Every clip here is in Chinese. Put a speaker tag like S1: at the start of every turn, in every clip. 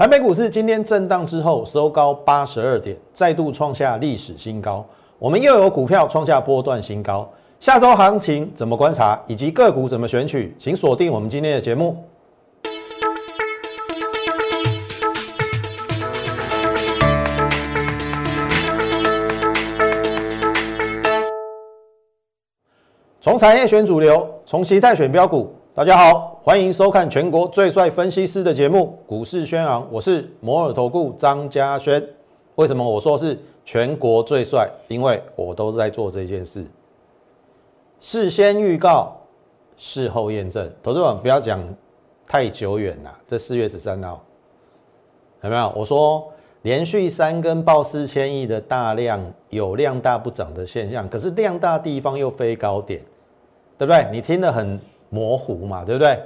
S1: 台北股市今天震荡之后收高八十二点，再度创下历史新高。我们又有股票创下波段新高。下周行情怎么观察，以及个股怎么选取，请锁定我们今天的节目。从产业选主流，从形态选标股。大家好，欢迎收看全国最帅分析师的节目《股市宣昂》，我是摩尔投顾张嘉轩。为什么我说是全国最帅？因为我都是在做这件事。事先预告，事后验证。投资者不要讲太久远了，这四月十三号有没有？我说连续三根爆四千亿的大量有量大不涨的现象，可是量大地方又飞高点。对不对？你听得很模糊嘛，对不对？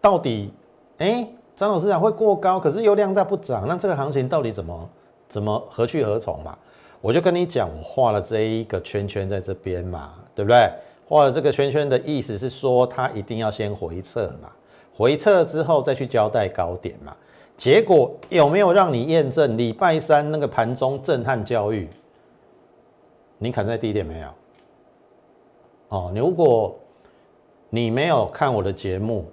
S1: 到底，哎，张老师讲会过高，可是又量大不涨，那这个行情到底怎么怎么何去何从嘛？我就跟你讲，我画了这一个圈圈在这边嘛，对不对？画了这个圈圈的意思是说，它一定要先回撤嘛，回撤之后再去交代高点嘛。结果有没有让你验证？礼拜三那个盘中震撼教育，你砍在低点没有？哦，你如果你没有看我的节目，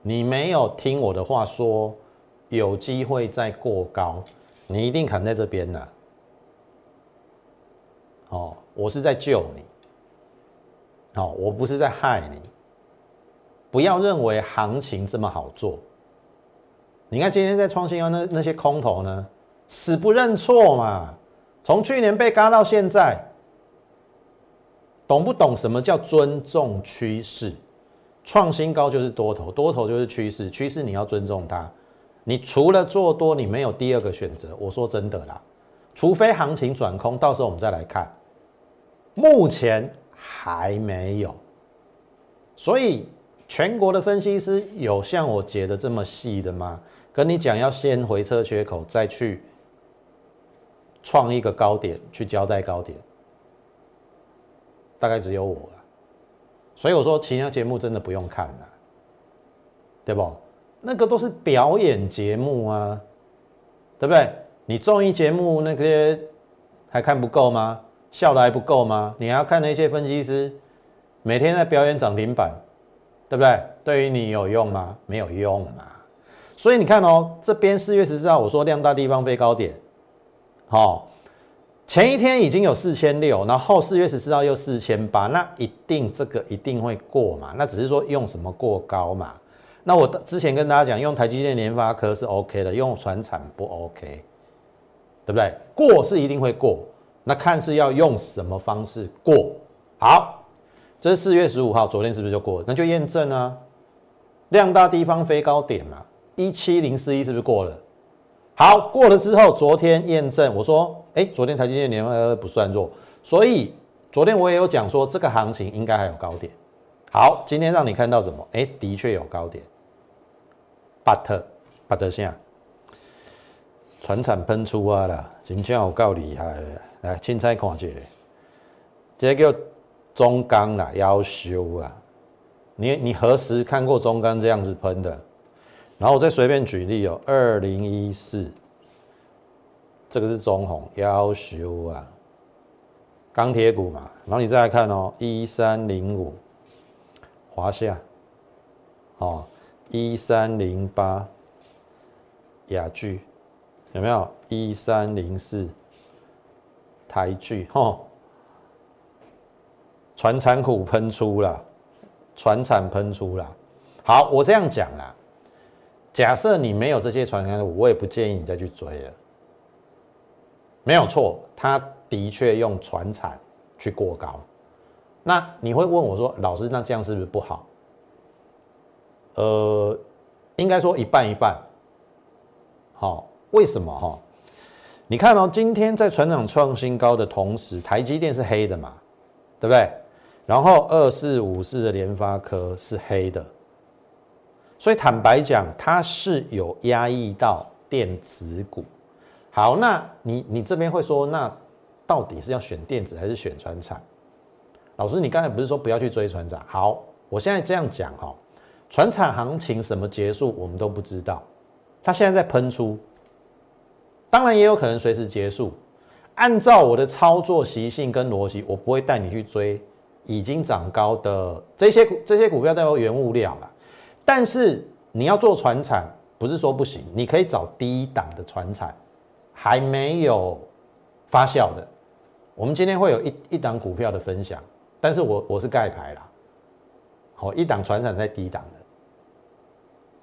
S1: 你没有听我的话说有机会再过高，你一定砍在这边了。哦，我是在救你，哦，我不是在害你。不要认为行情这么好做。你看今天在创新高那那些空头呢，死不认错嘛，从去年被嘎到现在。懂不懂什么叫尊重趋势？创新高就是多头，多头就是趋势，趋势你要尊重它。你除了做多，你没有第二个选择。我说真的啦，除非行情转空，到时候我们再来看。目前还没有，所以全国的分析师有像我解的这么细的吗？跟你讲，要先回撤缺口，再去创一个高点，去交代高点。大概只有我了，所以我说其他节目真的不用看了，对不？那个都是表演节目啊，对不对？你综艺节目那些还看不够吗？笑的还不够吗？你还要看那些分析师每天在表演涨停板，对不对？对于你有用吗？没有用嘛。所以你看哦，这边四月十四号我说量大地方飞高点，好。前一天已经有四千六，然后四月十四号又四千八，那一定这个一定会过嘛？那只是说用什么过高嘛？那我之前跟大家讲，用台积电、联发科是 OK 的，用船产不 OK，对不对？过是一定会过，那看是要用什么方式过。好，这是四月十五号，昨天是不是就过？那就验证啊，量大地方飞高点嘛，一七零四一是不是过了？好，过了之后，昨天验证，我说，哎，昨天台积电年呃不算弱，所以昨天我也有讲说，这个行情应该还有高点。好，今天让你看到什么？哎，的确有高点，but but 下，船产喷出啊啦，真正有够厉害，来，青菜看下，这叫中钢啦，要修啊，你你何时看过中钢这样子喷的？然后我再随便举例哦，二零一四，这个是中红要修啊，钢铁股嘛。然后你再来看哦，一三零五，华夏，哦，一三零八，雅聚，有没有？一三零四，台聚，吼，船产股喷出了，船产喷出了。好，我这样讲啦。假设你没有这些传单，我也不建议你再去追了。没有错，他的确用船产去过高。那你会问我说：“老师，那这样是不是不好？”呃，应该说一半一半。好，为什么哈？你看哦，今天在船长创新高的同时，台积电是黑的嘛，对不对？然后二四五四的联发科是黑的。所以坦白讲，它是有压抑到电子股。好，那你你这边会说，那到底是要选电子还是选船产？老师，你刚才不是说不要去追船长？好，我现在这样讲哈，船产行情什么结束我们都不知道。它现在在喷出，当然也有可能随时结束。按照我的操作习性跟逻辑，我不会带你去追已经涨高的这些这些股票都有原物料了。但是你要做船产，不是说不行，你可以找低档的船产，还没有发酵的。我们今天会有一一档股票的分享，但是我我是盖牌啦。好，一档船产在低档的。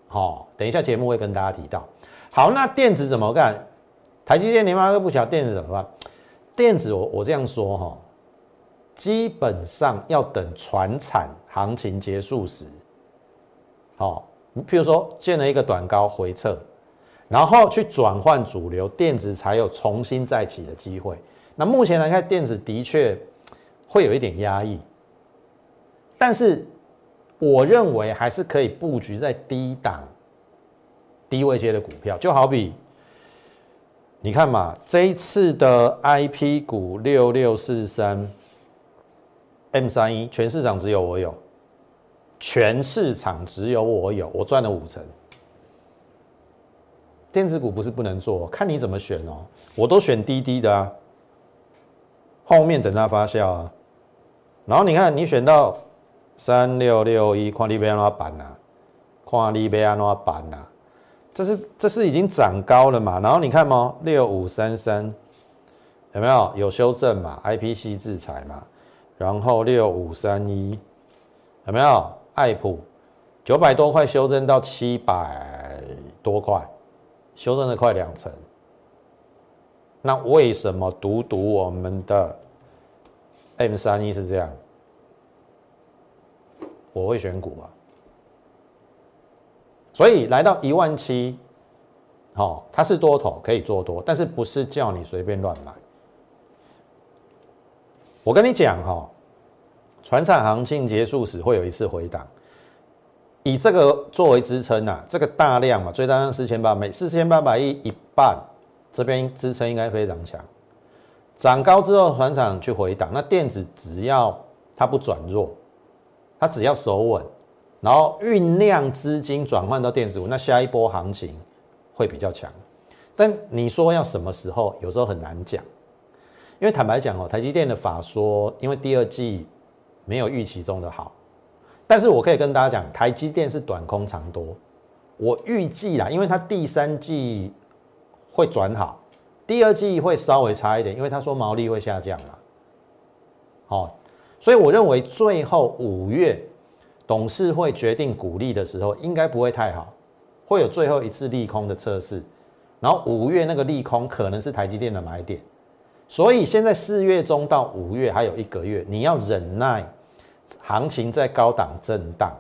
S1: 好，等一下节目会跟大家提到。好，那电子怎么干？台积电、联发科不晓电子怎么办？电子我我这样说哈，基本上要等船产行情结束时，好，譬如说建了一个短高回撤，然后去转换主流，电子才有重新再起的机会。那目前来看，电子的确会有一点压抑，但是我认为还是可以布局在低档、低位阶的股票，就好比。你看嘛，这一次的 I P 股六六四三 M 三一，全市场只有我有，全市场只有我有，我赚了五成。电子股不是不能做，看你怎么选哦。我都选滴滴的啊，后面等它发酵啊。然后你看，你选到三六六一，看你要安怎办呐？看你要安怎办呐？这是这是已经涨高了嘛？然后你看嘛，六五三三有没有有修正嘛？IPC 制裁嘛？然后六五三一有没有？爱普九百多块修正到七百多块，修正了快两成。那为什么独独我们的 M 三一是这样？我会选股啊。所以来到一万七，好，它是多头可以做多，但是不是叫你随便乱买。我跟你讲哈，船产行情结束时会有一次回档，以这个作为支撑呐，这个大量嘛，最大量四千八，每四千八百亿一半，这边支撑应该非常强。涨高之后，船厂去回档，那电子只要它不转弱，它只要守稳。然后酝酿资金转换到电子股，那下一波行情会比较强。但你说要什么时候，有时候很难讲。因为坦白讲哦，台积电的法说，因为第二季没有预期中的好。但是我可以跟大家讲，台积电是短空长多。我预计啦，因为它第三季会转好，第二季会稍微差一点，因为他说毛利会下降嘛。好，所以我认为最后五月。董事会决定股利的时候，应该不会太好，会有最后一次利空的测试，然后五月那个利空可能是台积电的买点，所以现在四月中到五月还有一个月，你要忍耐，行情在高档震荡，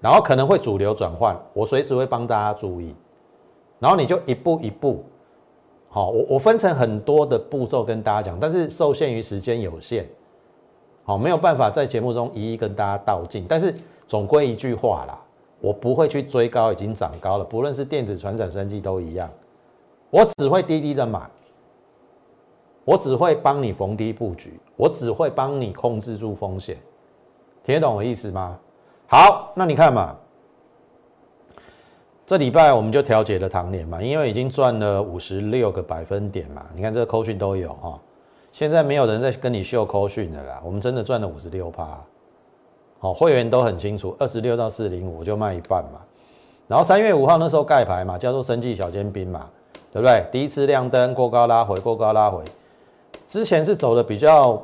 S1: 然后可能会主流转换，我随时会帮大家注意，然后你就一步一步，好，我我分成很多的步骤跟大家讲，但是受限于时间有限。好，没有办法在节目中一一跟大家道尽，但是总归一句话啦，我不会去追高已经涨高了，不论是电子、传产、生技都一样，我只会低低的买，我只会帮你逢低布局，我只会帮你控制住风险，听得懂我意思吗？好，那你看嘛，这礼拜我们就调节了唐年嘛，因为已经赚了五十六个百分点嘛，你看这个扣讯都有哈。现在没有人在跟你秀扣讯的啦，我们真的赚了五十六趴，好，会员都很清楚，二十六到四零五就卖一半嘛。然后三月五号那时候盖牌嘛，叫做生计小尖兵嘛，对不对？第一次亮灯过高拉回，过高拉回，之前是走的比较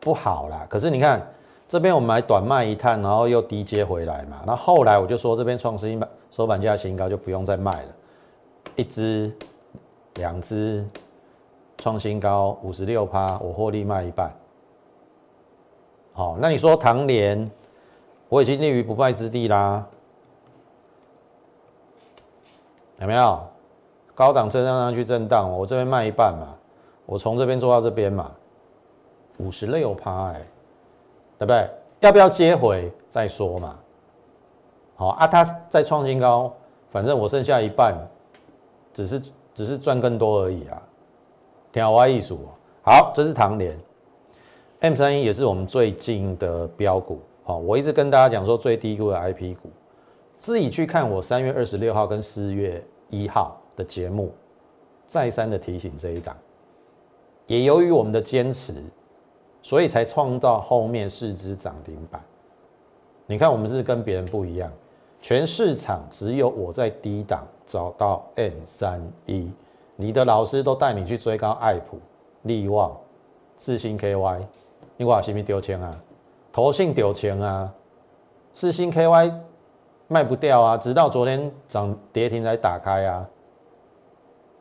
S1: 不好啦。可是你看这边我们买短卖一探，然后又低接回来嘛。那后来我就说这边创新板收盘价新高就不用再卖了，一只、两只。创新高五十六趴，我获利卖一半。好，那你说唐联，我已经立于不败之地啦，有没有？高档震荡上去震荡，我这边卖一半嘛，我从这边做到这边嘛，五十六趴哎，对不对？要不要接回再说嘛？好啊，它再创新高，反正我剩下一半，只是只是赚更多而已啊。天华艺术，好，这是唐联，M 三一也是我们最近的标股。好，我一直跟大家讲说最低估的 IP 股，自己去看我三月二十六号跟四月一号的节目，再三的提醒这一档。也由于我们的坚持，所以才创造后面四只涨停板。你看，我们是跟别人不一样，全市场只有我在低档找到 M 三一，你的老师都带你去追高爱普、利旺、四星 KY，你话是不是丢钱啊？投信丢钱啊？四星 KY 卖不掉啊，直到昨天涨跌停才打开啊。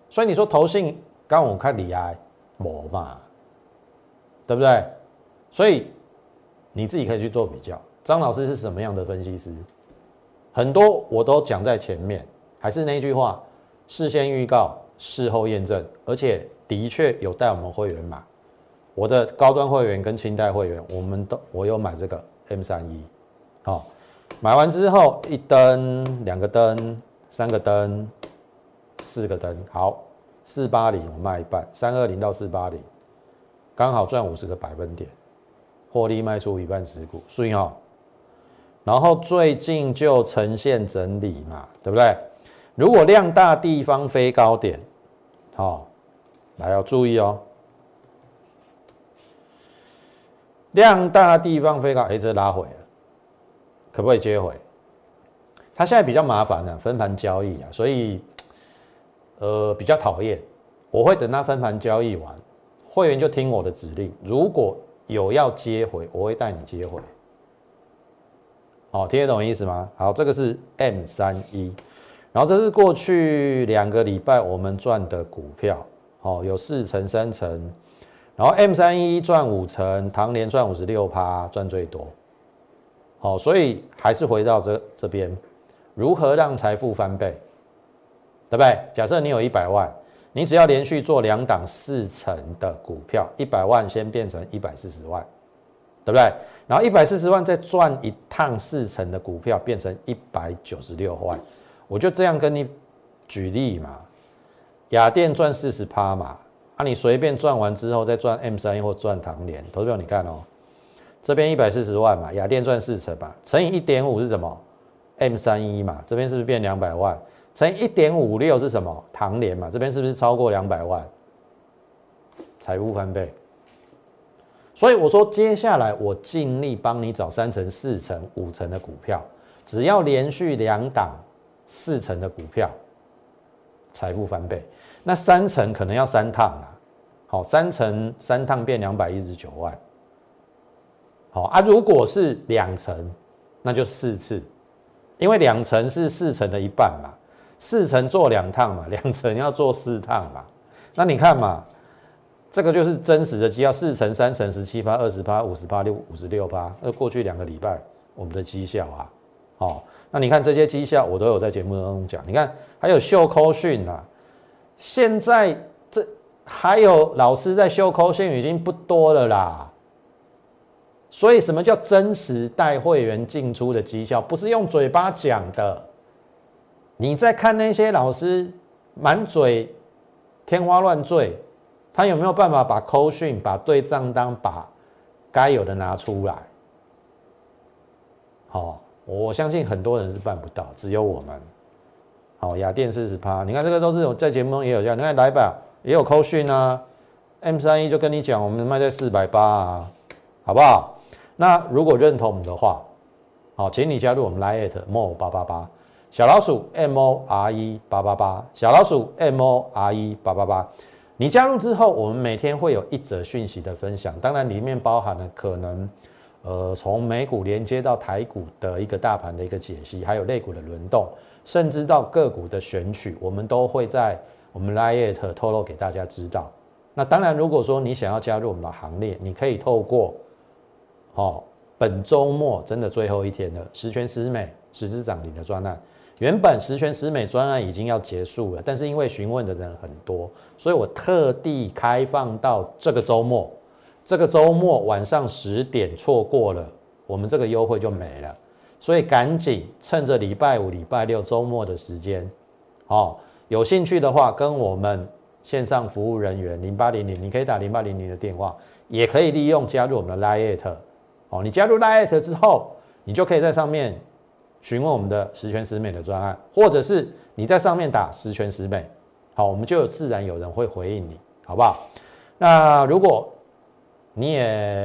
S1: 所以你说投信刚我看厉害。模嘛，对不对？所以你自己可以去做比较。张老师是什么样的分析师？很多我都讲在前面，还是那句话：事先预告，事后验证，而且的确有带我们会员买。我的高端会员跟清代会员，我们都我有买这个 M 三一，好，买完之后一灯、两个灯、三个灯、四个灯，好。四八零我卖一半，三二零到四八零，刚好赚五十个百分点，获利卖出一半持股，所以哈，然后最近就呈现整理嘛，对不对？如果量大地方飞高点，好，来要注意哦，量大地方飞高，哎，这拉回了，可不可以接回？它现在比较麻烦了，分盘交易啊，所以。呃，比较讨厌，我会等他分盘交易完，会员就听我的指令。如果有要接回，我会带你接回。好，听得懂意思吗？好，这个是 M 三一，然后这是过去两个礼拜我们赚的股票，好，有四成、三成，然后 M 三一赚五成，唐年赚五十六趴，赚最多。好，所以还是回到这这边，如何让财富翻倍？对不对？假设你有一百万，你只要连续做两档四成的股票，一百万先变成一百四十万，对不对？然后一百四十万再赚一趟四成的股票，变成一百九十六万。我就这样跟你举例嘛。雅电赚四十趴嘛，啊，你随便赚完之后再赚 M 三一或赚唐联，投资你看哦，这边一百四十万嘛，雅电赚四成吧，乘以一点五是什么？M 三一嘛，这边是不是变两百万？乘一点五六是什么？唐联嘛，这边是不是超过两百万？财富翻倍。所以我说，接下来我尽力帮你找三成、四成、五成的股票，只要连续两档四成的股票，财富翻倍。那三成可能要三趟啊，好，三成三趟变两百一十九万。好啊，如果是两成，那就四次，因为两成是四成的一半嘛。四层做两趟嘛，两层要做四趟嘛，那你看嘛，这个就是真实的绩效，四层、三层、十七趴、二十趴、五十趴、六五十六趴，那过去两个礼拜我们的绩效啊，好，那你看这些绩效我都有在节目当中讲，你看还有秀扣讯啊，现在这还有老师在秀扣讯已经不多了啦，所以什么叫真实带会员进出的绩效，不是用嘴巴讲的。你在看那些老师满嘴天花乱坠，他有没有办法把扣讯、把对账单、把该有的拿出来？好，我相信很多人是办不到，只有我们。好，雅电四十趴，你看这个都是我在节目中也有讲，你看来吧，也有扣讯啊，M 三一就跟你讲，我们卖在四百八啊，好不好？那如果认同我们的话，好，请你加入我们 Lite More 八八八。小老鼠 M O R E 八八八，小老鼠 M O R E 八八八，你加入之后，我们每天会有一则讯息的分享，当然里面包含了可能，呃，从美股连接到台股的一个大盘的一个解析，还有类股的轮动，甚至到个股的选取，我们都会在我们 Lite 透露给大家知道。那当然，如果说你想要加入我们的行列，你可以透过，好，本周末真的最后一天的十全十美十只涨停的专案。原本十全十美专案已经要结束了，但是因为询问的人很多，所以我特地开放到这个周末。这个周末晚上十点错过了，我们这个优惠就没了。所以赶紧趁着礼拜五、礼拜六周末的时间，哦，有兴趣的话，跟我们线上服务人员零八零零，你可以打零八零零的电话，也可以利用加入我们的 Lite。哦，你加入 Lite 之后，你就可以在上面。询问我们的十全十美的专案，或者是你在上面打十全十美，好，我们就自然有人会回应你，好不好？那如果你也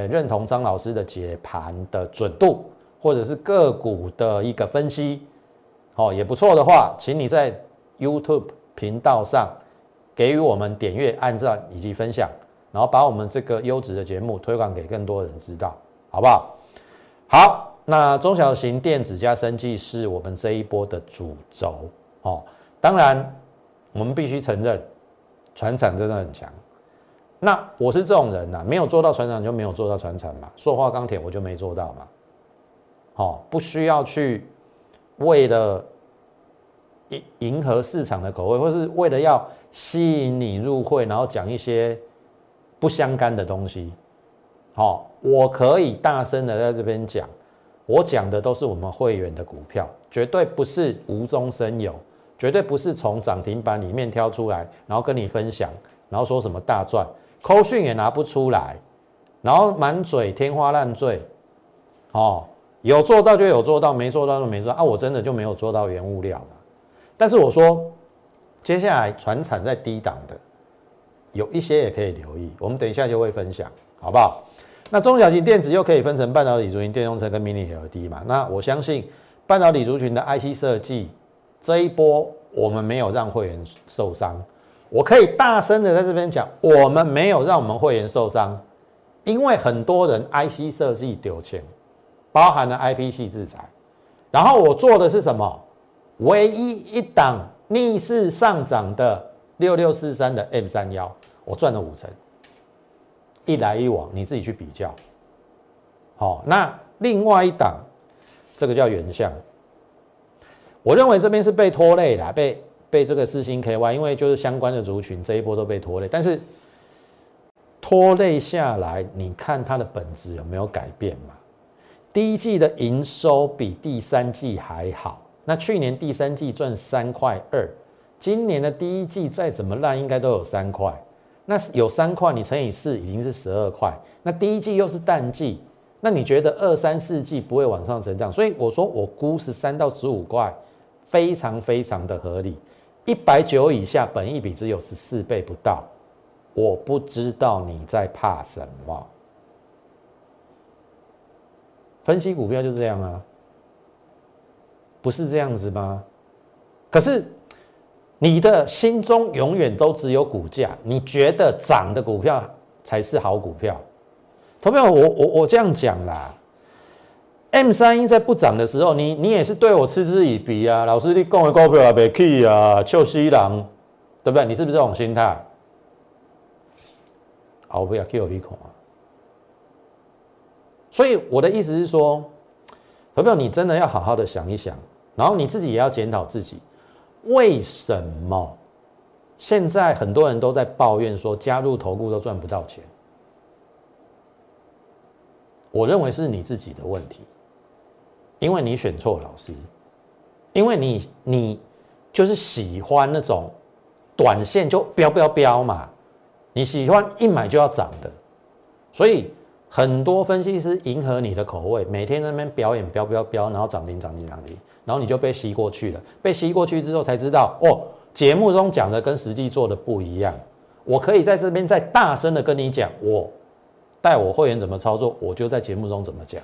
S1: 认同张老师的解盘的准度，或者是个股的一个分析，好也不错的话，请你在 YouTube 频道上给予我们点阅、按赞以及分享，然后把我们这个优质的节目推广给更多人知道，好不好？好。那中小型电子加生技是我们这一波的主轴哦。当然，我们必须承认，船产真的很强。那我是这种人呐，没有做到船产就没有做到船产嘛。塑化钢铁我就没做到嘛。好，不需要去为了迎迎合市场的口味，或是为了要吸引你入会，然后讲一些不相干的东西。好，我可以大声的在这边讲。我讲的都是我们会员的股票，绝对不是无中生有，绝对不是从涨停板里面挑出来，然后跟你分享，然后说什么大赚，扣讯也拿不出来，然后满嘴天花乱坠，哦，有做到就有做到，没做到就没做到啊，我真的就没有做到原物料嘛。但是我说，接下来船产在低档的，有一些也可以留意，我们等一下就会分享，好不好？那中小型电子又可以分成半导体族群、电动车跟 Mini LED 嘛？那我相信半导体族群的 IC 设计这一波，我们没有让会员受伤。我可以大声的在这边讲，我们没有让我们会员受伤，因为很多人 IC 设计丢钱，包含了 IP 系制裁。然后我做的是什么？唯一一档逆势上涨的六六四三的 M 三幺，我赚了五成。一来一往，你自己去比较。好，那另外一档，这个叫原相。我认为这边是被拖累了，被被这个四星 KY，因为就是相关的族群这一波都被拖累。但是拖累下来，你看它的本质有没有改变嘛？第一季的营收比第三季还好，那去年第三季赚三块二，今年的第一季再怎么烂，应该都有三块。那有三块，你乘以四已经是十二块。那第一季又是淡季，那你觉得二三四季不会往上成长？所以我说我估十三到十五块，非常非常的合理。一百九以下，本益比只有十四倍不到。我不知道你在怕什么？分析股票就这样啊，不是这样子吗？可是。你的心中永远都只有股价，你觉得涨的股票才是好股票。投票，我我我这样讲啦。M 三一在不涨的时候，你你也是对我嗤之以鼻啊。老师，你讲的股票啊，别去啊，臭西郎，对不对？你是不是这种心态？好，不要 Q 我鼻孔啊。所以我的意思是说，投票，你真的要好好的想一想，然后你自己也要检讨自己。为什么？现在很多人都在抱怨说加入投顾都赚不到钱？我认为是你自己的问题，因为你选错老师，因为你你就是喜欢那种短线就飙飙飙嘛，你喜欢一买就要涨的，所以很多分析师迎合你的口味，每天在那边表演飙飙飙，然后涨停涨停涨停。然后你就被吸过去了，被吸过去之后才知道，哦，节目中讲的跟实际做的不一样。我可以在这边再大声的跟你讲，我带我会员怎么操作，我就在节目中怎么讲。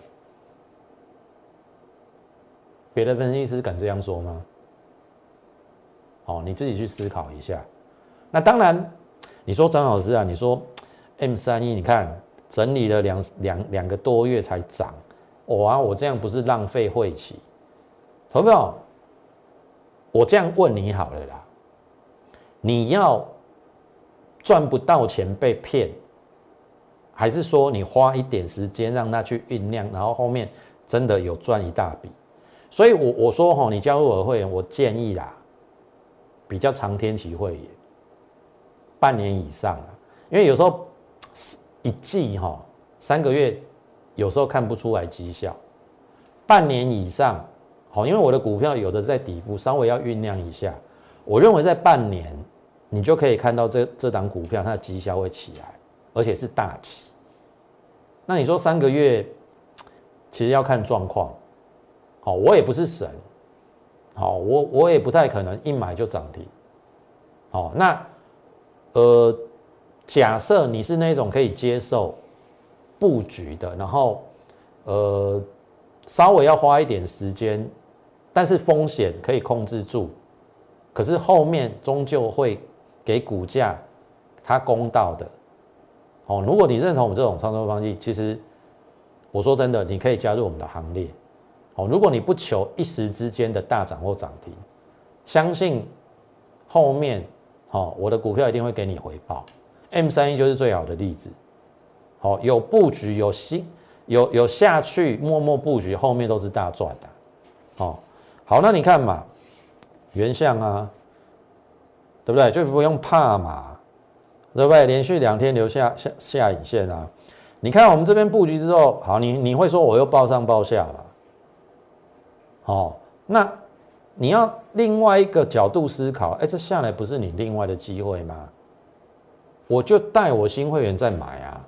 S1: 别的分析师敢这样说吗？哦，你自己去思考一下。那当然，你说张老师啊，你说 M 三一，你看整理了两两两个多月才涨，哇，我这样不是浪费会期？投票，我这样问你好了啦，你要赚不到钱被骗，还是说你花一点时间让他去酝酿，然后后面真的有赚一大笔？所以，我我说哈，你加入我会员，我建议啦，比较长天期会员，半年以上啊，因为有时候一季哈三个月，有时候看不出来绩效，半年以上。好，因为我的股票有的在底部，稍微要酝酿一下。我认为在半年，你就可以看到这这档股票它的绩效会起来，而且是大起。那你说三个月，其实要看状况。好，我也不是神，好，我我也不太可能一买就涨停，好，那呃，假设你是那种可以接受布局的，然后呃，稍微要花一点时间，但是风险可以控制住，可是后面终究会给股价它公道的，哦，如果你认同我们这种操作方式，其实我说真的，你可以加入我们的行列。哦，如果你不求一时之间的大涨或涨停，相信后面，哦，我的股票一定会给你回报。M 三一就是最好的例子。哦，有布局，有新，有有下去默默布局，后面都是大赚的。哦，好，那你看嘛，原相啊，对不对？就不用怕嘛，对不对？连续两天留下下下影线啊。你看我们这边布局之后，好，你你会说我又报上报下了。哦，那你要另外一个角度思考，哎，这下来不是你另外的机会吗？我就带我新会员再买啊，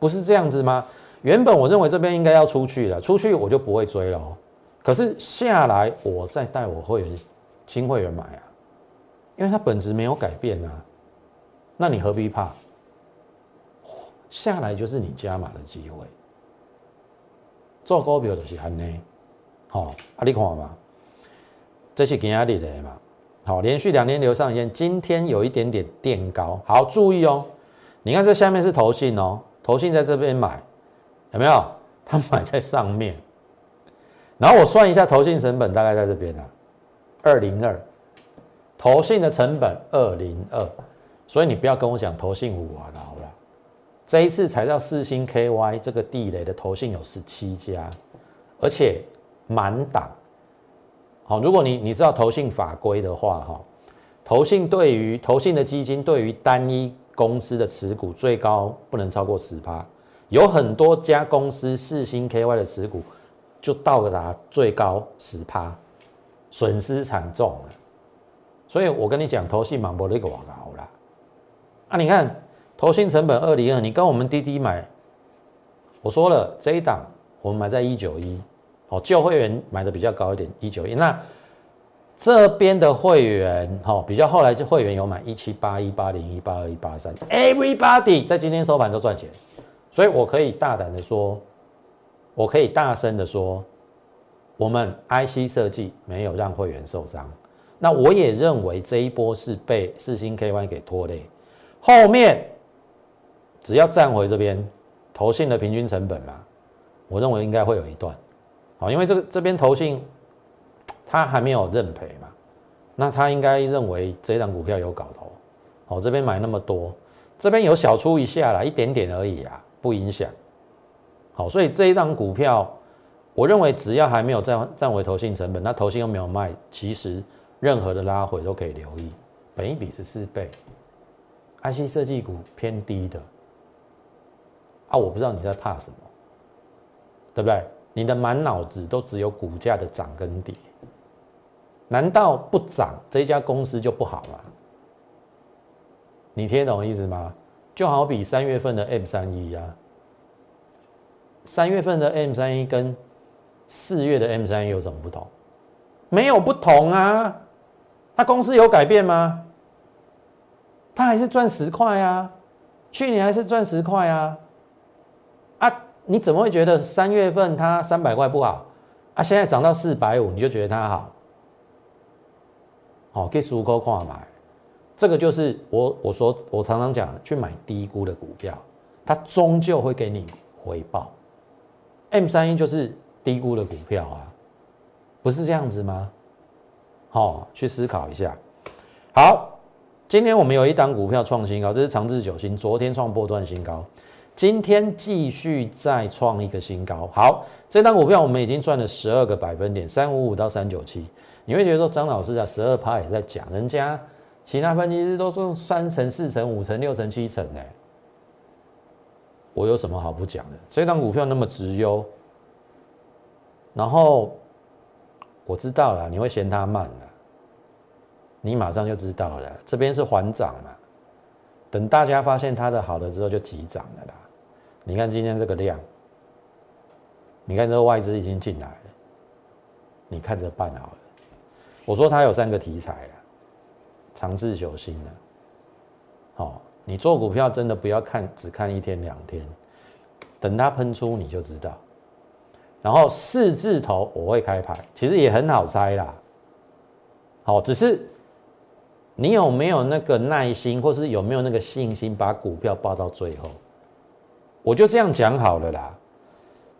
S1: 不是这样子吗？原本我认为这边应该要出去了，出去我就不会追了哦。可是下来我再带我会员新会员买啊，因为它本质没有改变啊，那你何必怕？下来就是你加码的机会，做股票就是安尼。好，啊，你看嘛，这是今日的嘛，好，连续两天留上线，今天有一点点垫高，好，注意哦，你看这下面是投信哦，投信在这边买，有没有？他买在上面，然后我算一下投信成本，大概在这边啊，二零二，投信的成本二零二，所以你不要跟我讲投信五啊，好了，这一次才到四星 KY 这个地雷的投信有十七家，而且。满档，好，如果你你知道投信法规的话，哈，投信对于投信的基金对于单一公司的持股最高不能超过十趴，有很多家公司四星 KY 的持股就到达最高十趴，损失惨重了。所以我跟你讲，投信满博那个我搞了，啊，你看投信成本二零二，你跟我们滴滴买，我说了这一档我们买在一九一。哦，旧会员买的比较高一点，一九一。那这边的会员，哈，比较后来就会员有买一七八一八零一八二一八三，everybody 在今天收盘都赚钱，所以我可以大胆的说，我可以大声的说，我们 IC 设计没有让会员受伤。那我也认为这一波是被四星 KY 给拖累，后面只要站回这边投信的平均成本嘛，我认为应该会有一段。好，因为这个这边投信，他还没有认赔嘛，那他应该认为这档股票有搞头。好，这边买那么多，这边有小出一下啦，一点点而已啊，不影响。好，所以这一档股票，我认为只要还没有占占回投信成本，那投信又没有卖，其实任何的拉回都可以留意。本一比是四倍，IC 设计股偏低的，啊，我不知道你在怕什么，对不对？你的满脑子都只有股价的涨跟跌，难道不涨这家公司就不好吗？你听懂意思吗？就好比三月份的 M 三一啊，三月份的 M 三一跟四月的 M 三一有什么不同？没有不同啊，它公司有改变吗？它还是赚十块啊，去年还是赚十块啊，啊。你怎么会觉得三月份它三百块不好啊？现在涨到四百五，你就觉得它好？好，可以数口看买，这个就是我我说我常常讲，去买低估的股票，它终究会给你回报。M 三一就是低估的股票啊，不是这样子吗？好，去思考一下。好，今天我们有一档股票创新高，这是长治久兴，昨天创波段新高。今天继续再创一个新高。好，这张股票我们已经赚了十二个百分点，三五五到三九七。你会觉得说张老师啊，十二趴也在讲，人家其他分析师都是三成、四成、五成、六成、七成呢。我有什么好不讲的？这张股票那么直优，然后我知道了，你会嫌它慢了，你马上就知道了，这边是缓涨嘛。等大家发现它的好了之后，就急涨了啦。你看今天这个量，你看这个外资已经进来了，你看着办好了。我说它有三个题材啊，长治久兴的。好，你做股票真的不要看只看一天两天，等它喷出你就知道。然后四字头我会开牌，其实也很好猜啦。好，只是你有没有那个耐心，或是有没有那个信心，把股票报到最后？我就这样讲好了啦。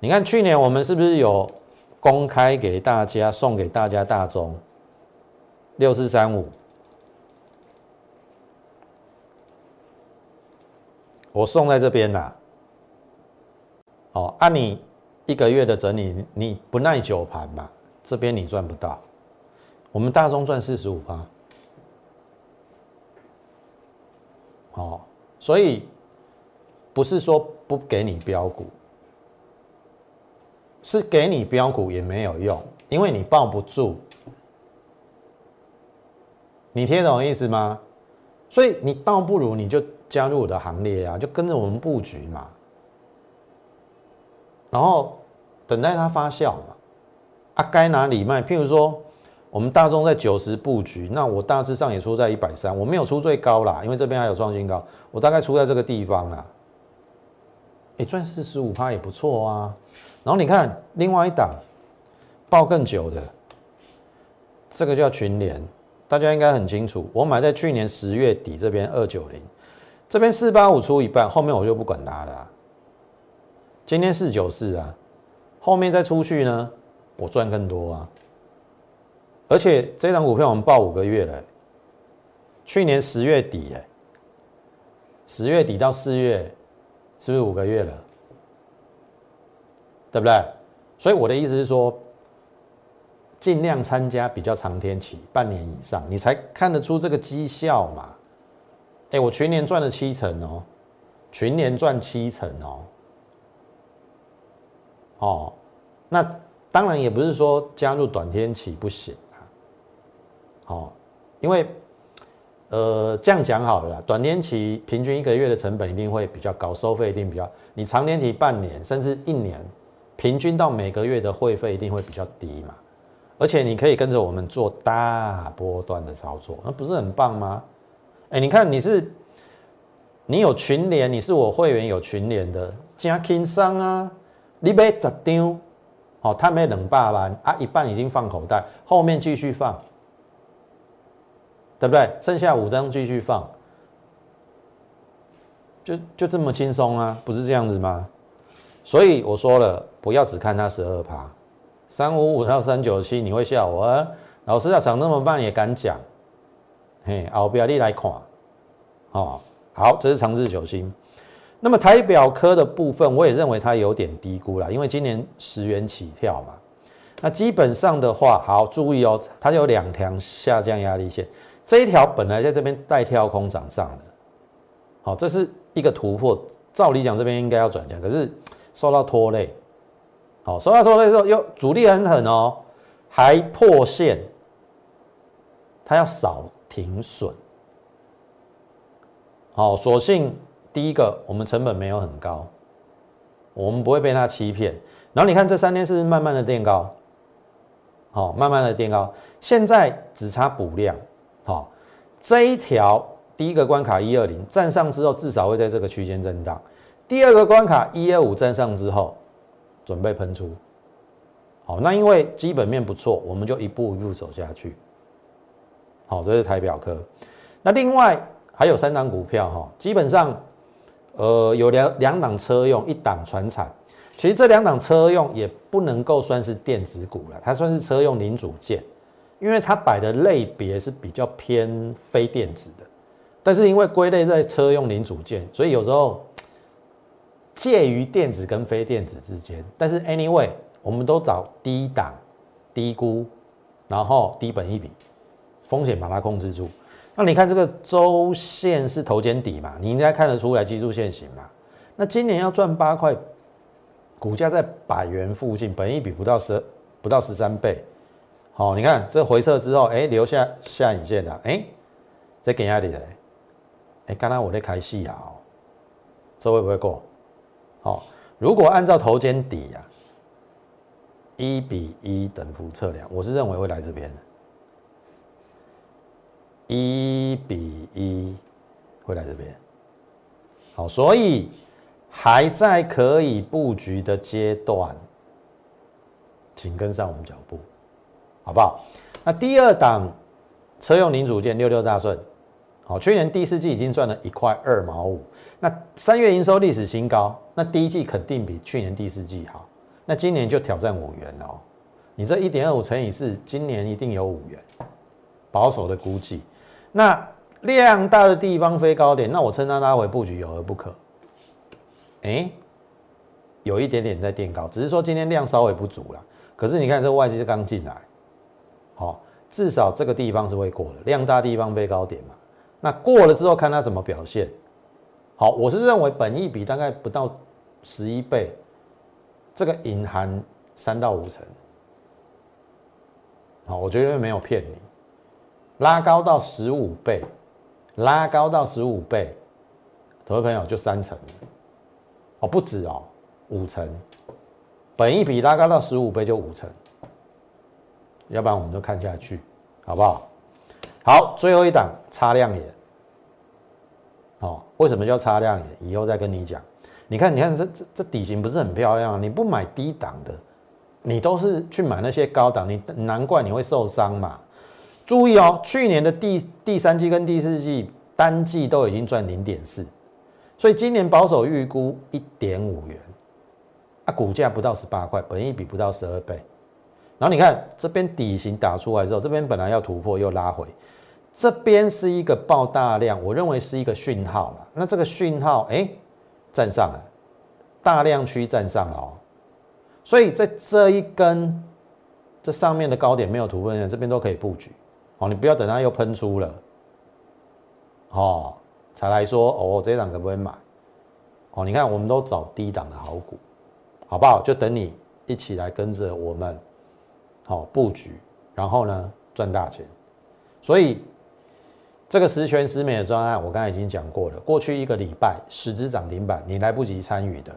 S1: 你看去年我们是不是有公开给大家送给大家大中六四三五？我送在这边啦。哦，按你。一个月的整理，你不耐久盘嘛？这边你赚不到，我们大中赚四十五趴，好，所以不是说不给你标股，是给你标股也没有用，因为你抱不住，你听懂意思吗？所以你倒不如你就加入我的行列啊，就跟着我们布局嘛。然后等待它发酵嘛，啊，该哪里卖？譬如说，我们大众在九十布局，那我大致上也出在一百三，我没有出最高啦，因为这边还有创新高，我大概出在这个地方啦。哎，赚四十五趴也不错啊。然后你看另外一档，报更久的，这个叫群联，大家应该很清楚，我买在去年十月底这边二九零，这边四八五出一半，后面我就不管它了。今天四九四啊，后面再出去呢，我赚更多啊！而且这张股票我们报五个月了，去年十月底哎，十月底到四月，是不是五个月了？对不对？所以我的意思是说，尽量参加比较长天期，半年以上，你才看得出这个绩效嘛。哎，我全年赚了七成哦，全年赚七成哦。哦，那当然也不是说加入短天期不行啊。哦，因为呃这样讲好了，短天期平均一个月的成本一定会比较高，收费一定比较。你长天期半年甚至一年，平均到每个月的会费一定会比较低嘛。而且你可以跟着我们做大波段的操作，那不是很棒吗？哎，你看你是你有群联，你是我会员有群联的，加轻松啊。你买十张，好，他买两百万啊，一半已经放口袋，后面继续放，对不对？剩下五张继续放，就就这么轻松啊，不是这样子吗？所以我说了，不要只看它十二趴，三五五到三九七，你会笑我，啊老师要涨那么慢也敢讲，嘿，后表你来看，哦，好，这是长治久兴。那么台表科的部分，我也认为它有点低估了，因为今年十元起跳嘛。那基本上的话，好注意哦，它有两条下降压力线，这一条本来在这边带跳空涨上的，好，这是一个突破。照理讲，这边应该要转强，可是受到拖累，好，受到拖累之后又主力很狠哦，还破线，它要扫停损，好，所幸。第一个，我们成本没有很高，我们不会被它欺骗。然后你看这三天是慢慢的垫高，好，慢慢的垫高，现在只差补量，好，这一条第一个关卡一二零站上之后，至少会在这个区间震荡。第二个关卡一二五站上之后，准备喷出，好，那因为基本面不错，我们就一步一步走下去。好，这是台表科。那另外还有三档股票哈，基本上。呃，有两两档车用，一档船产。其实这两档车用也不能够算是电子股了，它算是车用零组件，因为它摆的类别是比较偏非电子的。但是因为归类在车用零组件，所以有时候介于电子跟非电子之间。但是 anyway，我们都找低档、低估，然后低本一比，风险把它控制住。那你看这个周线是头肩底嘛？你应该看得出来技术线型嘛？那今年要赚八块，股价在百元附近，本益比不到十不到十三倍。好，你看这回撤之后，哎，留下下影线的，哎，这给压力的，哎，刚刚我在开戏啊，这会不会过？好，如果按照头肩底呀，一比一等幅测量，我是认为会来这边，一比一会来这边。好，所以还在可以布局的阶段，请跟上我们脚步，好不好？那第二档车用零组件六六大顺，好，去年第四季已经赚了一块二毛五，那三月营收历史新高，那第一季肯定比去年第四季好，那今年就挑战五元哦。你这一点二五乘以四，今年一定有五元，保守的估计。那量大的地方飞高点，那我趁它拉回布局有何不可？哎，有一点点在垫高，只是说今天量稍微不足了。可是你看这外资刚进来，好，至少这个地方是会过的，量大地方飞高点嘛。那过了之后看它怎么表现。好，我是认为本益比大概不到十一倍，这个隐含三到五成。好，我绝对没有骗你，拉高到十五倍。拉高到十五倍，投资朋友就三成，哦不止哦，五成，本一笔拉高到十五倍就五成，要不然我们都看下去，好不好？好，最后一档擦亮眼，哦，为什么叫擦亮眼？以后再跟你讲。你看，你看这这这底型不是很漂亮？你不买低档的，你都是去买那些高档，你难怪你会受伤嘛。注意哦，去年的第第三季跟第四季单季都已经赚零点四，所以今年保守预估一点五元，啊，股价不到十八块，本益比不到十二倍。然后你看这边底型打出来之后，这边本来要突破又拉回，这边是一个爆大量，我认为是一个讯号了。那这个讯号哎，站上了，大量区站上了哦，所以在这一根这上面的高点没有突破这边都可以布局。哦，你不要等它又喷出了，哦，才来说哦，这档可不可以买？哦，你看我们都找低档的好股，好不好？就等你一起来跟着我们，好布局，然后呢赚大钱。所以这个十全十美的专案，我刚才已经讲过了。过去一个礼拜十只涨停板，你来不及参与的，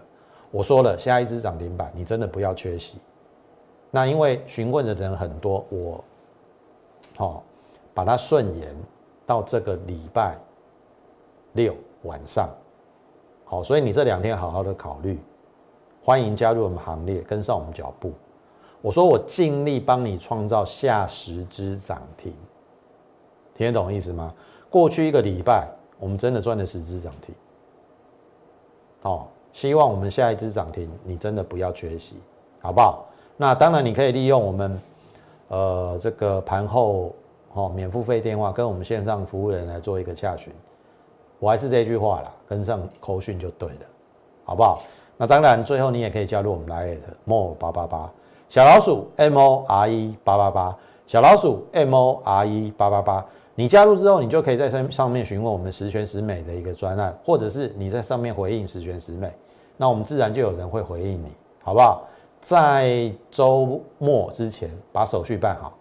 S1: 我说了，下一只涨停板你真的不要缺席。那因为询问的人很多，我。好，把它顺延到这个礼拜六晚上。好，所以你这两天好好的考虑，欢迎加入我们行列，跟上我们脚步。我说我尽力帮你创造下十只涨停，听得懂意思吗？过去一个礼拜，我们真的赚了十只涨停。好，希望我们下一只涨停，你真的不要缺席，好不好？那当然，你可以利用我们。呃，这个盘后哦，免付费电话跟我们线上服务人来做一个洽询，我还是这句话啦，跟上扣讯就对了，好不好？那当然，最后你也可以加入我们来 more 八八八小老鼠 m o r e 八八八小老鼠 m o r e 八八八，你加入之后，你就可以在上上面询问我们十全十美的一个专案，或者是你在上面回应十全十美，那我们自然就有人会回应你，好不好？在周末之前把手续办好，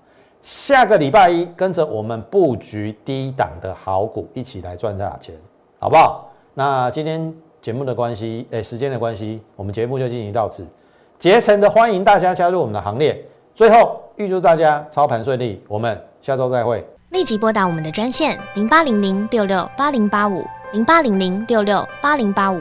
S1: 下个礼拜一跟着我们布局低档的好股，一起来赚大钱，好不好？那今天节目的关系，哎，时间的关系，我们节目就进行到此。竭诚的欢迎大家加入我们的行列。最后预祝大家操盘顺利，我们下周再会。
S2: 立即拨打我们的专线零八零零六六八零八五。零八零零六六八零八五